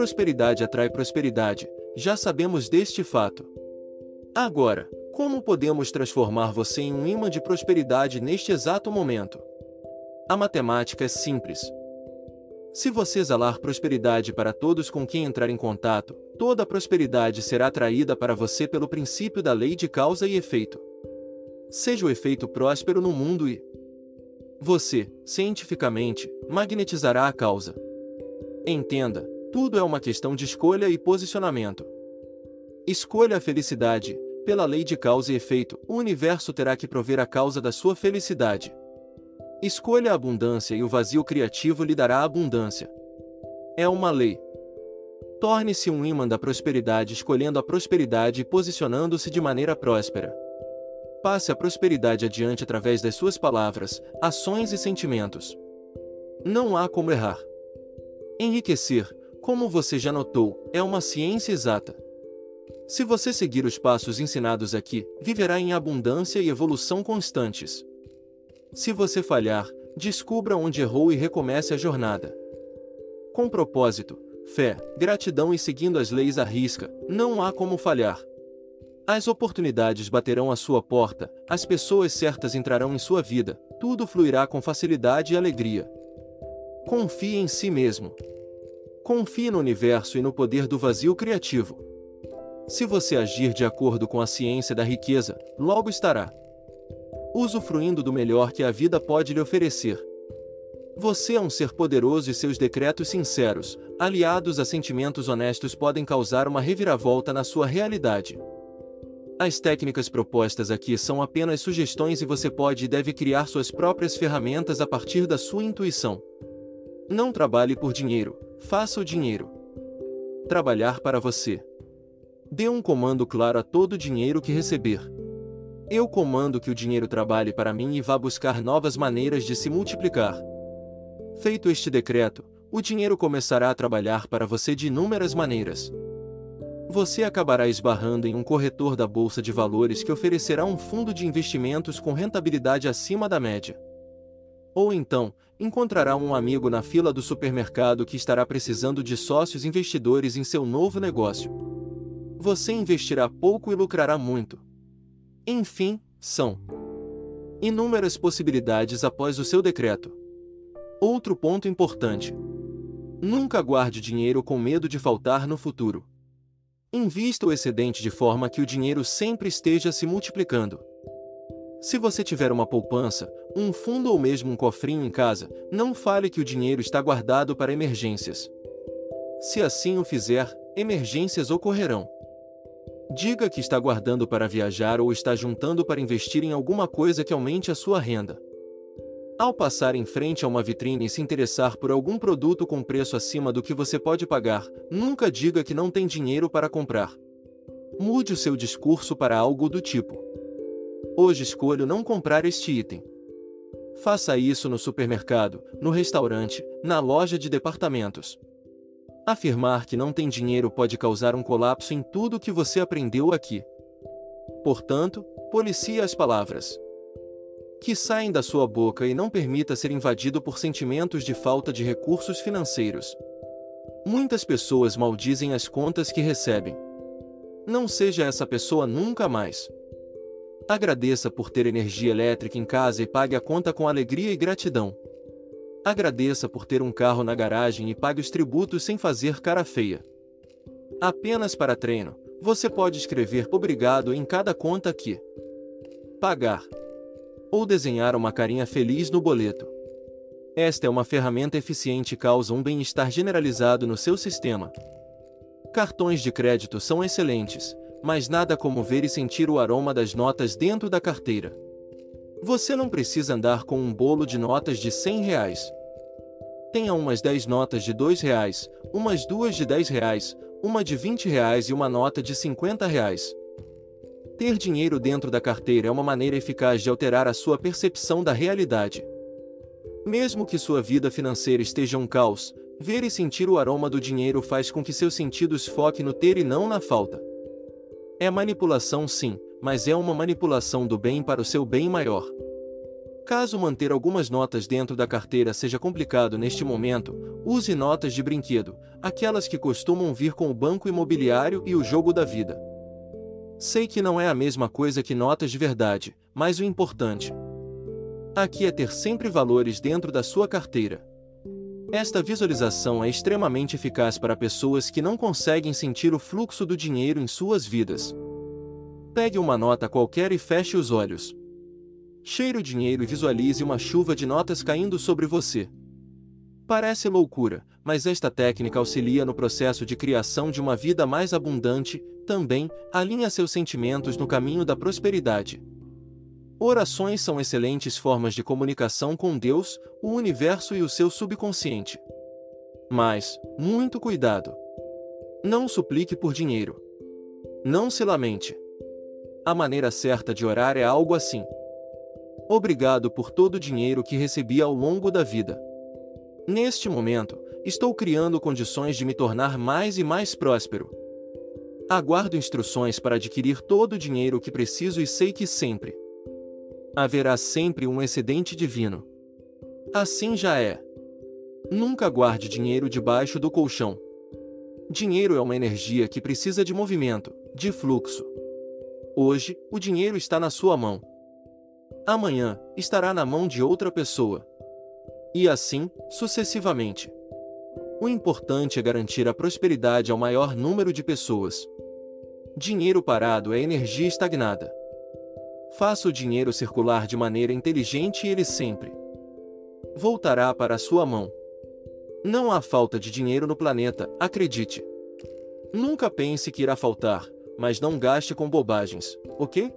prosperidade atrai prosperidade, já sabemos deste fato. Agora, como podemos transformar você em um imã de prosperidade neste exato momento? A matemática é simples. Se você exalar prosperidade para todos com quem entrar em contato, toda a prosperidade será atraída para você pelo princípio da lei de causa e efeito. Seja o efeito próspero no mundo e você, cientificamente, magnetizará a causa. Entenda, tudo é uma questão de escolha e posicionamento. Escolha a felicidade, pela lei de causa e efeito, o universo terá que prover a causa da sua felicidade. Escolha a abundância e o vazio criativo lhe dará abundância. É uma lei. Torne-se um imã da prosperidade escolhendo a prosperidade e posicionando-se de maneira próspera. Passe a prosperidade adiante através das suas palavras, ações e sentimentos. Não há como errar. Enriquecer, como você já notou, é uma ciência exata. Se você seguir os passos ensinados aqui, viverá em abundância e evolução constantes. Se você falhar, descubra onde errou e recomece a jornada. Com propósito, fé, gratidão e seguindo as leis à risca, não há como falhar. As oportunidades baterão à sua porta, as pessoas certas entrarão em sua vida, tudo fluirá com facilidade e alegria. Confie em si mesmo. Confie no universo e no poder do vazio criativo. Se você agir de acordo com a ciência da riqueza, logo estará usufruindo do melhor que a vida pode lhe oferecer. Você é um ser poderoso e seus decretos sinceros, aliados a sentimentos honestos, podem causar uma reviravolta na sua realidade. As técnicas propostas aqui são apenas sugestões e você pode e deve criar suas próprias ferramentas a partir da sua intuição. Não trabalhe por dinheiro, faça o dinheiro trabalhar para você. Dê um comando claro a todo o dinheiro que receber. Eu comando que o dinheiro trabalhe para mim e vá buscar novas maneiras de se multiplicar. Feito este decreto, o dinheiro começará a trabalhar para você de inúmeras maneiras. Você acabará esbarrando em um corretor da bolsa de valores que oferecerá um fundo de investimentos com rentabilidade acima da média. Ou então, encontrará um amigo na fila do supermercado que estará precisando de sócios investidores em seu novo negócio. Você investirá pouco e lucrará muito. Enfim, são inúmeras possibilidades após o seu decreto. Outro ponto importante: nunca guarde dinheiro com medo de faltar no futuro. Invista o excedente de forma que o dinheiro sempre esteja se multiplicando. Se você tiver uma poupança, um fundo ou mesmo um cofrinho em casa, não fale que o dinheiro está guardado para emergências. Se assim o fizer, emergências ocorrerão. Diga que está guardando para viajar ou está juntando para investir em alguma coisa que aumente a sua renda. Ao passar em frente a uma vitrine e se interessar por algum produto com preço acima do que você pode pagar, nunca diga que não tem dinheiro para comprar. Mude o seu discurso para algo do tipo: Hoje escolho não comprar este item. Faça isso no supermercado, no restaurante, na loja de departamentos. Afirmar que não tem dinheiro pode causar um colapso em tudo o que você aprendeu aqui. Portanto, policie as palavras que saem da sua boca e não permita ser invadido por sentimentos de falta de recursos financeiros. Muitas pessoas maldizem as contas que recebem. Não seja essa pessoa nunca mais. Agradeça por ter energia elétrica em casa e pague a conta com alegria e gratidão. Agradeça por ter um carro na garagem e pague os tributos sem fazer cara feia. Apenas para treino, você pode escrever obrigado em cada conta aqui. Pagar. Ou desenhar uma carinha feliz no boleto. Esta é uma ferramenta eficiente e causa um bem-estar generalizado no seu sistema. Cartões de crédito são excelentes, mas nada como ver e sentir o aroma das notas dentro da carteira. Você não precisa andar com um bolo de notas de 100 reais. Tenha umas 10 notas de 2 reais, umas duas de 10 reais, uma de 20 reais e uma nota de 50 reais. Ter dinheiro dentro da carteira é uma maneira eficaz de alterar a sua percepção da realidade. Mesmo que sua vida financeira esteja um caos, ver e sentir o aroma do dinheiro faz com que seus sentidos foquem no ter e não na falta. É manipulação sim, mas é uma manipulação do bem para o seu bem maior. Caso manter algumas notas dentro da carteira seja complicado neste momento, use notas de brinquedo, aquelas que costumam vir com o banco imobiliário e o jogo da vida. Sei que não é a mesma coisa que notas de verdade, mas o importante aqui é ter sempre valores dentro da sua carteira. Esta visualização é extremamente eficaz para pessoas que não conseguem sentir o fluxo do dinheiro em suas vidas. Pegue uma nota qualquer e feche os olhos. Cheire o dinheiro e visualize uma chuva de notas caindo sobre você. Parece loucura, mas esta técnica auxilia no processo de criação de uma vida mais abundante, também alinha seus sentimentos no caminho da prosperidade. Orações são excelentes formas de comunicação com Deus, o universo e o seu subconsciente. Mas, muito cuidado! Não suplique por dinheiro. Não se lamente. A maneira certa de orar é algo assim. Obrigado por todo o dinheiro que recebi ao longo da vida. Neste momento, estou criando condições de me tornar mais e mais próspero. Aguardo instruções para adquirir todo o dinheiro que preciso e sei que sempre haverá sempre um excedente divino. Assim já é. Nunca guarde dinheiro debaixo do colchão. Dinheiro é uma energia que precisa de movimento, de fluxo. Hoje, o dinheiro está na sua mão. Amanhã, estará na mão de outra pessoa. E assim, sucessivamente. O importante é garantir a prosperidade ao maior número de pessoas. Dinheiro parado é energia estagnada. Faça o dinheiro circular de maneira inteligente e ele sempre voltará para a sua mão. Não há falta de dinheiro no planeta, acredite. Nunca pense que irá faltar, mas não gaste com bobagens, ok?